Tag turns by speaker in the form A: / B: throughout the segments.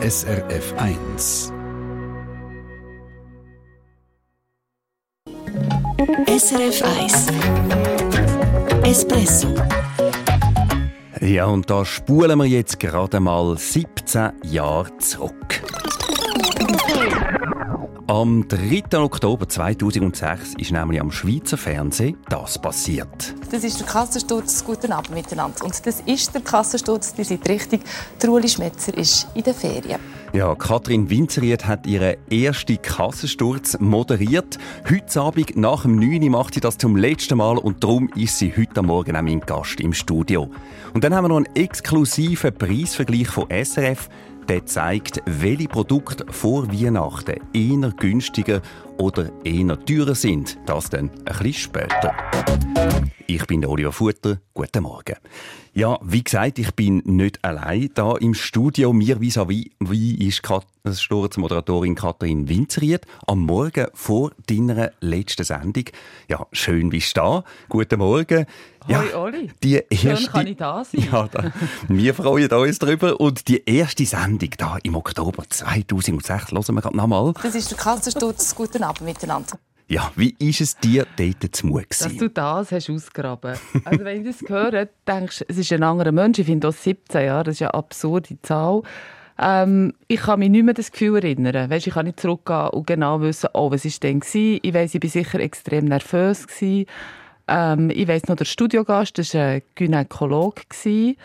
A: SRF 1.
B: SRF 1 Espresso
C: Ja, und da spulen wir jetzt gerade mal 17 Jahre zurück. Am 3. Oktober 2006 ist nämlich am Schweizer Fernsehen das passiert.
D: Das ist der Kassensturz. Guten Abend miteinander. Und das ist der Kassensturz. Die sind richtig. Truli Schmetzer ist in den Ferien.
C: Ja, Katrin Winzeried hat ihren ersten Kassensturz moderiert. Heute Abend nach dem 9 Uhr macht sie das zum letzten Mal und darum ist sie heute Morgen auch mein Gast im Studio. Und dann haben wir noch einen exklusiven Preisvergleich von SRF. Der zeigt, welche Produkte vor Weihnachten eher günstiger oder eher teurer sind. Das dann ein bisschen später. Ich bin Oliver Futter. Guten Morgen. Ja, wie gesagt, ich bin nicht allein da im Studio. Mir vis-à-vis wie ist Sturzmoderatorin Katrin Winzeried am Morgen vor deiner letzten Sendung. Ja, schön bist du da. Guten Morgen. Ja,
E: Hoi Oli.
C: die erste,
E: Schön kann ich da sein.
C: Ja, da, wir freuen uns darüber. Und die erste Sendung da im Oktober 2006, hören wir gerade nochmal.
D: Das ist der Kassensturz. Guten Abend miteinander.
C: Ja, wie ist es dir dort zu Mut
E: Dass
C: gewesen?
E: du das hast ausgraben. Also wenn ich das höre, denkst du, es ist ein anderer Mensch. Ich finde auch 17 Jahre, das ist eine absurde Zahl. Ähm, ich kann mich nicht mehr das Gefühl erinnern. Weißt, ich kann nicht zurückgehen und genau wissen, oh, was war denn? gewesen? Ich weiss, ich war sicher extrem nervös. Gewesen. Ähm, ich weiss noch, der Studiogast das war ein Gynäkologe. Gewesen.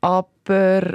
E: Aber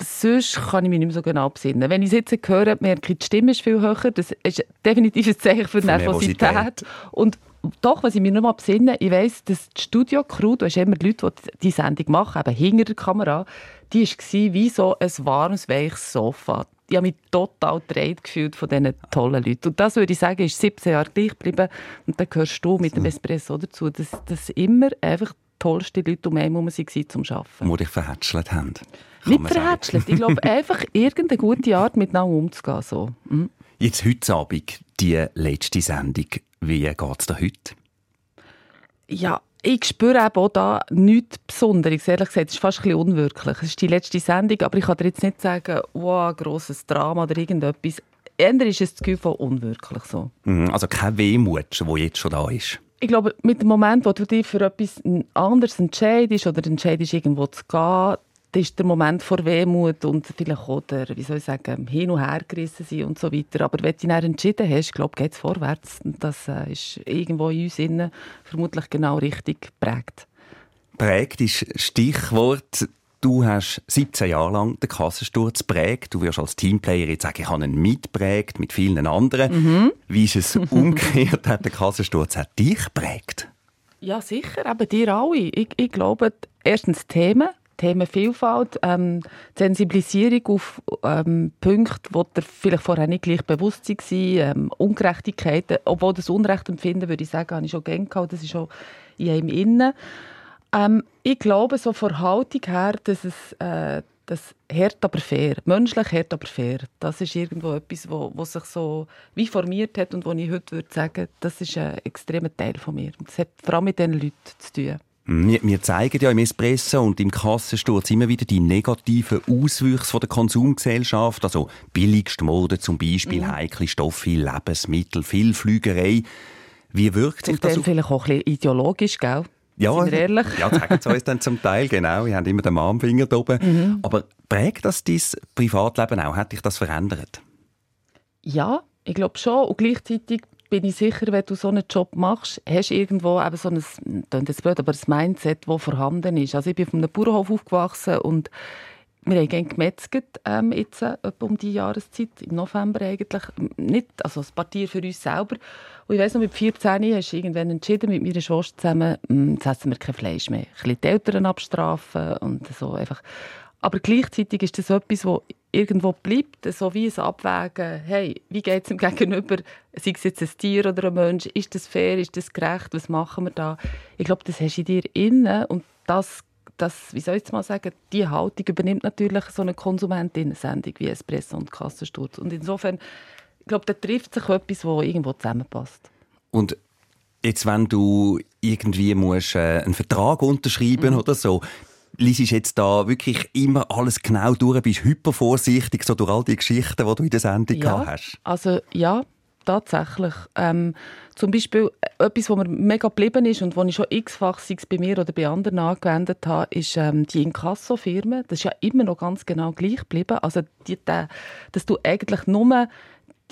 E: sonst kann ich mich nicht mehr so genau besinnen. Wenn ich es jetzt höre, merke ich, die Stimme ist viel höher. Das ist definitiv ein Zeichen für
C: Für
E: Nervosität.
C: Nervosität.
E: Und doch, was ich mir noch mal besinne, ich weiss, dass die Studio-Crew, du hast immer Leute, die die Sendung machen, eben hinter der Kamera, die war wie so ein warmes, weiches Sofa. Ich habe mich total gedreht gefühlt von diesen tollen Leuten. Und das würde ich sagen, ist 17 Jahre gleich geblieben. Und dann gehörst du mit dem Espresso dazu, dass, dass immer einfach die tollsten Leute um einen herum waren zum Arbeiten.
C: Die dich verhätschelt haben.
E: Nicht verhätschelt. Ich glaube, einfach irgendeine gute Art, miteinander umzugehen. So. Mhm.
C: Jetzt heute Abend, die letzte Sendung. Wie geht es dir heute?
E: Ja, ich spüre eben auch da nichts Besonderes. Ehrlich gesagt, es ist fast ein bisschen unwirklich. Es ist die letzte Sendung, aber ich kann dir jetzt nicht sagen, wow, ein grosses Drama oder irgendetwas. Eher ist es das Gefühl von unwirklich so.
C: Mhm, Also kein Wehmut, der jetzt schon da ist.
E: Ich glaube, mit dem Moment, wo du dich für etwas anderes entscheidest oder entscheidest, irgendwo zu gehen, das ist der Moment vor Wehmut und vielleicht auch der, wie soll ich sagen, hin und her gerissen sein und so weiter. Aber wenn du dich entschieden hast, glaube geht es vorwärts. Und Das äh, ist irgendwo in uns innen vermutlich genau richtig geprägt.
C: Prägt ist Stichwort. Du hast 17 Jahre lang den Kassensturz geprägt. Du wirst als Teamplayer jetzt sagen, ich habe ihn mitprägt mit vielen anderen. Wie ist es umgekehrt? Hat der Kassensturz hat dich geprägt?
E: Ja, sicher, eben dir alle. Ich, ich glaube, erstens Themen, Themenvielfalt, ähm, die Sensibilisierung auf ähm, Punkte, die dir vielleicht vorher nicht gleich bewusst waren, ähm, Ungerechtigkeiten, obwohl das Unrecht empfinden, würde ich sagen, habe ich schon gerne gehabt, das ist schon in einem innen. Ähm, ich glaube, so von Haltung her, dass es äh, das hart aber fair, menschlich hart aber fair, das ist irgendwo etwas, wo, wo sich so wie formiert hat und wo ich heute würde sagen, das ist ein extremer Teil von mir. Das hat vor allem mit diesen Leuten zu tun.
C: Wir, wir zeigen ja im Espresso und im Kassensturz immer wieder die negativen Auswüchse von der Konsumgesellschaft. Also billigste Mode zum Beispiel, heikle Stoffe, Lebensmittel, viel Flügerei. Wie wirkt sich das auf
E: vielleicht auch ein bisschen ideologisch, gell?
C: Ja,
E: Sind wir ehrlich?
C: ja, sagen sie uns dann zum Teil, genau. Wir haben immer den Armfinger da oben.
E: Mhm.
C: Aber prägt das dein Privatleben auch? Hat dich das verändert?
E: Ja, ich glaube schon. Und gleichzeitig bin ich sicher, wenn du so einen Job machst, hast du irgendwo eben so ein, jetzt blöd, aber ein Mindset, das vorhanden ist. Also ich bin auf einem Bauernhof aufgewachsen und wir haben gerne gemetzelt, ähm, jetzt äh, um die Jahreszeit, im November eigentlich. Nicht, also ein paar Tiere für uns selber. Und ich weiss noch, mit 14 hast du irgendwann entschieden, mit meiner Schwester zusammen, «Hm, jetzt essen wir kein Fleisch mehr. Ein bisschen die Eltern abstrafen und so einfach. Aber gleichzeitig ist das etwas, das irgendwo bleibt, so wie ein Abwägen. Hey, wie geht es dem Gegenüber? Sei es jetzt ein Tier oder ein Mensch? Ist das fair? Ist das gerecht? Was machen wir da? Ich glaube, das hast du in dir innen und das, das, wie soll ich jetzt mal sagen, die Haltung übernimmt natürlich so eine Konsumentin-Sendung wie Espresso und Kassensturz. Und insofern, ich glaube, da trifft sich etwas, das irgendwo zusammenpasst.
C: Und jetzt, wenn du irgendwie musst, äh, einen Vertrag
E: Mhm.
C: unterschreiben oder so, liest jetzt da wirklich immer alles genau durch, bist hypervorsichtig, so durch all die Geschichten, die du in der Sendung
E: ja,
C: hast?
E: Also ja, tatsächlich. Ähm, zum Beispiel äh, etwas, was mir mega geblieben ist und was ich schon x-fach bei mir oder bei anderen angewendet habe, ist ähm, die Inkasso-Firmen. Das ist ja immer noch ganz genau gleich geblieben. Also, die, die, dass du eigentlich nur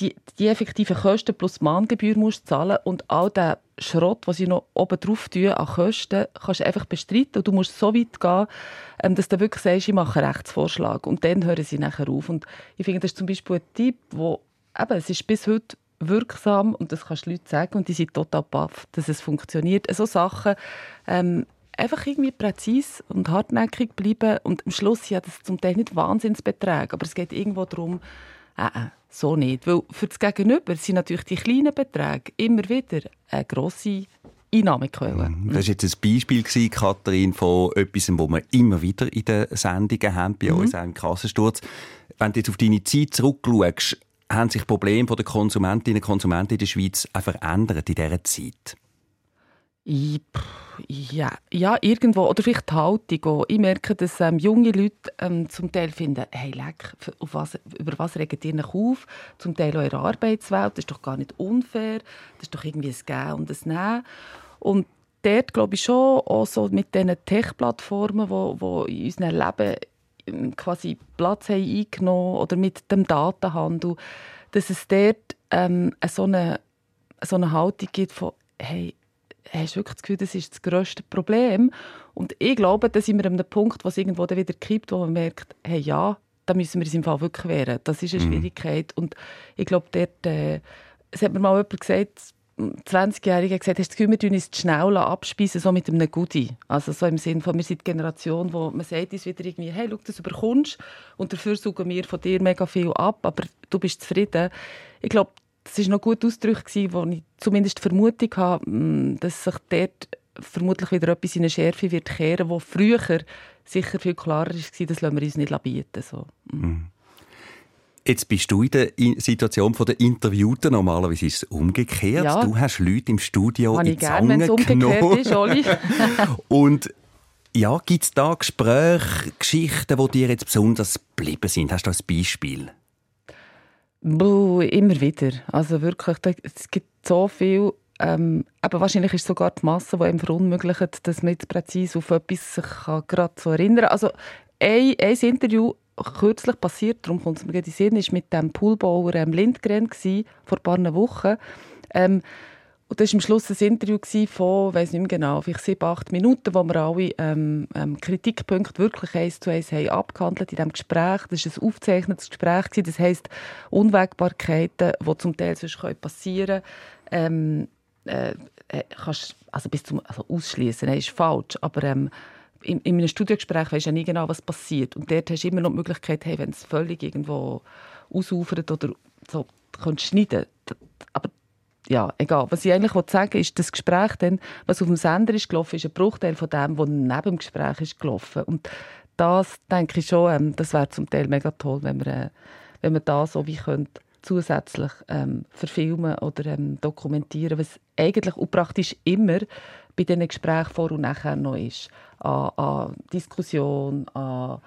E: die, die effektiven Kosten plus Mahngebühr musst zahlen und all den Schrott, was ich noch oben drauf tue an Kosten, kannst du einfach bestreiten und du musst so weit gehen, ähm, dass du wirklich sagst, ich mache einen Rechtsvorschlag und dann hören sie nachher auf. Und ich finde, das ist zum Beispiel ein Tipp, wo eben, es ist bis heute wirksam und das kannst du Leuten sagen und die sind total baff, dass es funktioniert. So Sachen ähm, einfach irgendwie präzise und hartnäckig bleiben und am Schluss ja das zum Teil nicht Wahnsinnsbeträge, aber es geht irgendwo darum, äh, äh, so nicht, weil für das Gegenüber sind natürlich die kleinen Beträge immer wieder eine grosse Einnahmequelle.
C: Mhm. Das war jetzt ein Beispiel, Katharin, von etwas, wo wir immer wieder in den Sendungen haben, bei mhm. uns auch im Kassensturz. Wenn du jetzt auf deine Zeit zurückschaust, haben sich Probleme der Konsumentinnen und Konsumenten in der Schweiz auch verändert in dieser Zeit?
E: Ja, ja, irgendwo. Oder vielleicht die Haltung. Ich merke, dass ähm, junge Leute ähm, zum Teil finden, hey, leck, was, über was regt ihr euch auf? Zum Teil auch Arbeitswelt. Das ist doch gar nicht unfair. Das ist doch irgendwie ein Gehen und ein Nehmen. Und dort glaube ich schon, auch so mit diesen Tech-Plattformen, die, die in unserem Leben ähm, quasi Platz haben eingenommen oder mit dem Datenhandel, dass es dort ähm, so, eine, so eine Haltung gibt von hey, hast du wirklich das Gefühl, das ist das grösste Problem? Und ich glaube, da sind wir an einem Punkt, wo es irgendwo dann wieder kippt, wo man merkt, hey, ja, da müssen wir uns im Fall wirklich wehren. Das ist eine mhm. Schwierigkeit. Und ich glaube, dort, äh, es hat mir mal jemand gesagt, 20-Jährige gesagt, hast du das Gefühl, wir tun uns schnell abspeisen, so mit einem Goodie. Also so im Sinne von, wir sind die Generation, wo man sagt uns wieder irgendwie, hey, schau, das überkommst und dafür suchen wir von dir mega viel ab, aber du bist zufrieden. Ich glaube, das war noch gut Ausdruck, wo ich zumindest die Vermutung habe, mm, dass sich dort vermutlich wieder etwas in eine Schärfe wird kehren, wo früher sicher viel klarer war, das lassen wir uns nicht bieten. So. Mm. Mhm.
C: Jetzt bist du in der Situation der Interviewten. Normalerweise ist es umgekehrt. Ja. Du hast Leute im Studio Kann in die Zange gern, umgekehrt ist, Oli. Und ja, gibt es da Gespräche, Geschichten, die dir jetzt besonders geblieben sind? Hast du ein Beispiel?
E: Buh, immer wieder. Also wirklich, es gibt so viel. Ähm, aber wahrscheinlich ist sogar die Masse, die einem verunmöglicht, dass man jetzt präzise auf etwas sich gerade so erinnern kann. Also ein, ein Interview kürzlich passiert, darum kommt es mir in den Sinn, ist mit dem Poolbauer ähm, Lindgren gewesen, vor ein paar Wochen. Ähm, und das war am Schluss ein Interview von, ich weiß nicht mehr genau, vielleicht sieben, acht Minuten, wo wir alle ähm, ähm, Kritikpunkte wirklich eins zu eins haben abgehandelt in diesem Gespräch. Das war ein aufgezeichnetes Gespräch. Das heisst, Unwägbarkeiten, die zum Teil sonst passieren können, ähm, äh, äh, kannst also bis zum also ausschließen, ist falsch, aber ähm, in, in einem Studiogespräch weisst du ja nie genau, was passiert. Und dort hast du immer noch die Möglichkeit, hey, wenn es völlig irgendwo ausufert oder so, kannst schneiden. Aber ja, egal. Was ich eigentlich sagen ist, das Gespräch, dann, was auf dem Sender ist gelaufen, ist ein Bruchteil von dem, was neben dem Gespräch ist gelaufen. Und das denke ich schon, ähm, das wäre zum Teil mega toll, wenn wir, äh, wenn wir das so wie könnte, zusätzlich ähm, verfilmen oder ähm, dokumentieren, was eigentlich und praktisch immer bei diesen Gesprächen vor und nachher noch ist. An, an Diskussion, an,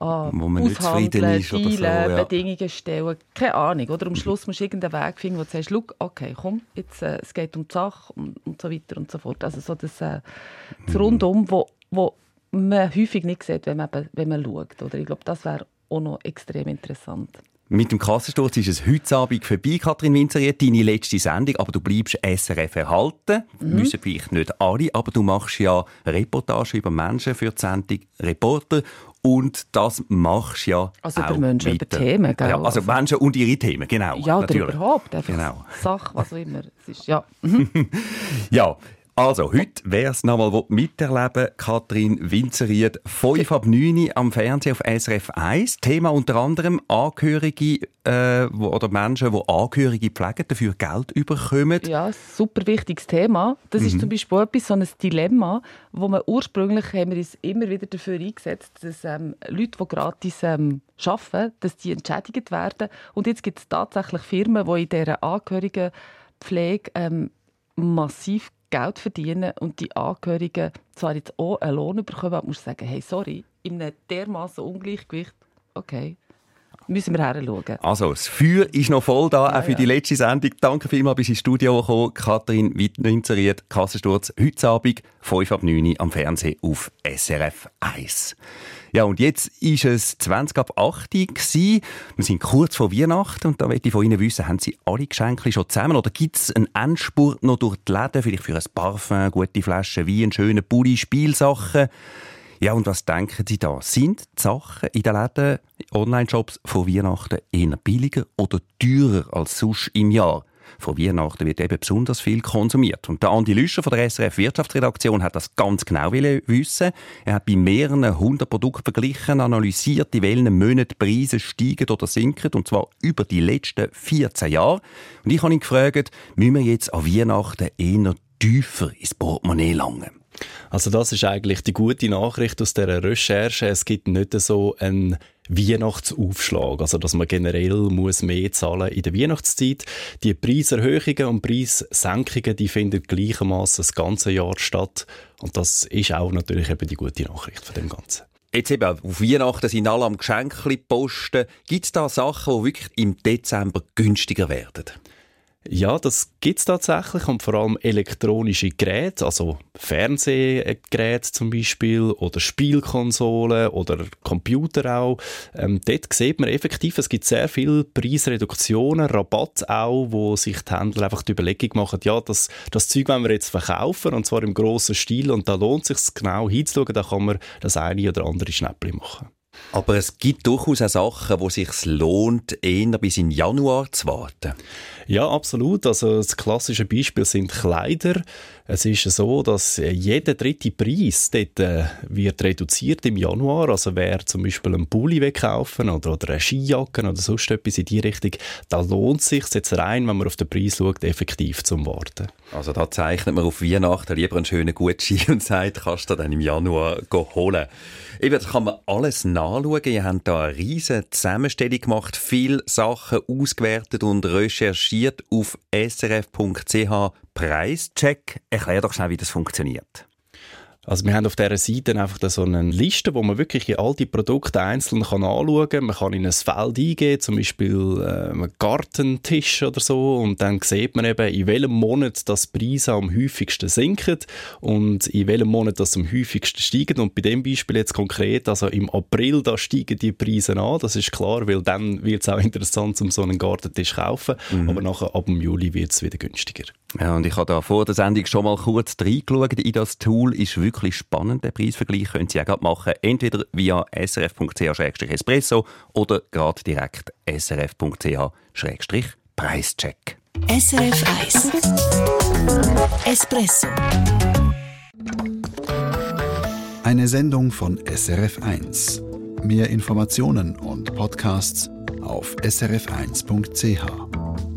E: an Wo man nicht zufrieden ist Dealen, so, ja. Bedingungen stellen. Keine Ahnung. Oder am Schluss musst du irgendeinen Weg finden, wo du sagst, okay, komm, jetzt, äh, es geht um die Sache und, und so weiter und so fort. Also so das, äh, das mhm. Rundum, wo, wo man häufig nicht sieht, wenn man, wenn man schaut. Oder ich glaube, das wäre auch noch extrem interessant.
C: Mit dem Kassensturz ist es heute Abend vorbei, Kathrin Winzeriet, deine letzte Sendung, aber du bleibst SRF erhalten. Mhm. Müssen vielleicht nicht alle, aber du machst ja Reportage über Menschen für die Sendung Reporter und das machst ja
E: Also
C: über
E: Menschen,
C: weiter.
E: über Themen, gell?
C: Ja, also Menschen und ihre Themen, genau.
E: Ja, oder überhaupt, einfach genau. Sache, was auch immer. Es ist, ja.
C: ja, also, heute, wer es nochmal miterleben Katrin Winzeried, 5 ab 9 am Fernsehen auf SRF 1. Thema unter anderem Angehörige äh, oder Menschen, die Angehörige pflegen, dafür Geld überkommen.
E: Ja, super wichtiges Thema. Das mhm. ist zum Beispiel etwas, so ein Dilemma, wo wir ursprünglich haben wir uns immer wieder dafür eingesetzt, dass ähm, Leute, die gratis ähm, arbeiten, dass die entschädigt werden. Und jetzt gibt es tatsächlich Firmen, die in dieser Angehörigenpflege ähm, massiv Geld verdienen und die Angehörigen zwar jetzt auch einen Lohn bekommen, aber muss sagen, hey, sorry, in einem dermaßen Ungleichgewicht, okay, müssen wir hinschauen.
C: Also, das Feuer ist noch voll da, ja, auch für ja. die letzte Sendung. Danke vielmals, bis ins Studio gekommen. Katrin Wittnünzeriert, Kassensturz, heute Abend, 5 ab 9 Uhr am Fernsehen auf SRF 1. Ja, und jetzt ist es 20 ab 8 Uhr. Wir sind kurz vor Weihnachten und da möchte ich von Ihnen wissen, haben Sie alle Geschenke schon zusammen oder gibt es einen Endspurt noch durch die Läden, vielleicht für ein Parfum, gute Flaschen Wein, einen schönen Pulli, Spielsachen? Ja, und was denken Sie da? Sind die Sachen in den Läden, Online-Shops von Weihnachten eher billiger oder teurer als sonst im Jahr? Von Weihnachten wird eben besonders viel konsumiert. Und der Andi Lüscher von der SRF Wirtschaftsredaktion hat das ganz genau wissen. Er hat bei mehreren hundert Produkten verglichen, analysiert, in welchen Monaten Preise steigen oder sinken, und zwar über die letzten 14 Jahre. Und ich habe ihn gefragt, müssen wir jetzt an Weihnachten eher tiefer ins Portemonnaie langen?
F: Also das ist eigentlich die gute Nachricht aus dieser Recherche. Es gibt nicht so einen Weihnachtsaufschlag, also dass man generell muss mehr zahlen in der Weihnachtszeit. Die Preiserhöhungen und Preissenkungen, die finden gleichermaßen das ganze Jahr statt und das ist auch natürlich eben die gute Nachricht von dem Ganzen.
C: Jetzt eben, auf Weihnachten sind alle am Geschenke posten. Gibt es da Sachen, die wirklich im Dezember günstiger werden?
F: Ja, das gibt es tatsächlich und vor allem elektronische Geräte, also Fernsehgeräte zum Beispiel oder Spielkonsolen oder Computer auch. Ähm, dort sieht man effektiv, es gibt sehr viele Preisreduktionen, Rabatt auch, wo sich die Händler einfach die Überlegung machen, ja, das, das Zeug wollen wir jetzt verkaufen und zwar im grossen Stil und da lohnt es sich genau hinzuschauen, da kann man das eine oder andere Schnäppchen machen.
C: Aber es gibt durchaus auch Sachen, wo es sich lohnt, eher bis in Januar zu warten.
F: Ja, absolut. Also das klassische Beispiel sind Kleider. Es ist so, dass jeder dritte Preis dort äh, wird reduziert im Januar. Also wer zum Beispiel einen Pulli wegkaufen oder, oder eine Skijacke oder sonst etwas in die Richtung, da lohnt es sich jetzt rein, wenn man auf den Preis schaut, effektiv zum Warten.
C: Also da zeichnet man auf Weihnachten lieber einen schönen Gutschein und sagt, kannst du dann im Januar holen. Eben, das kann man alles nachschauen. Ihr habt da eine riesige Zusammenstellung gemacht, viele Sachen ausgewertet und recherchiert auf srf.ch Preischeck. Erklär doch schnell, wie das funktioniert.
F: Also wir haben auf dieser Seite einfach so eine Liste, wo man wirklich all die Produkte einzeln kann anschauen kann. Man kann in ein Feld eingeben, zum Beispiel äh, einen Gartentisch oder so und dann sieht man eben, in welchem Monat das Preise am häufigsten sinken und in welchem Monat das am häufigsten steigen. Und bei dem Beispiel jetzt konkret, also im April, da steigen die Preise an, das ist klar, weil dann wird es auch interessant, um so einen Gartentisch zu kaufen, mhm. aber nachher ab dem Juli wird es wieder günstiger.
C: Ja, und ich habe da vor der Sendung schon mal kurz reingeschaut in das Tool. Ist wirklich spannend, der Preisvergleich. Können Sie auch machen. Entweder via srf.ch-espresso oder gerade direkt srf.ch-preischeck.
B: SRF 1 Espresso
A: Eine Sendung von SRF 1. Mehr Informationen und Podcasts auf srf1.ch.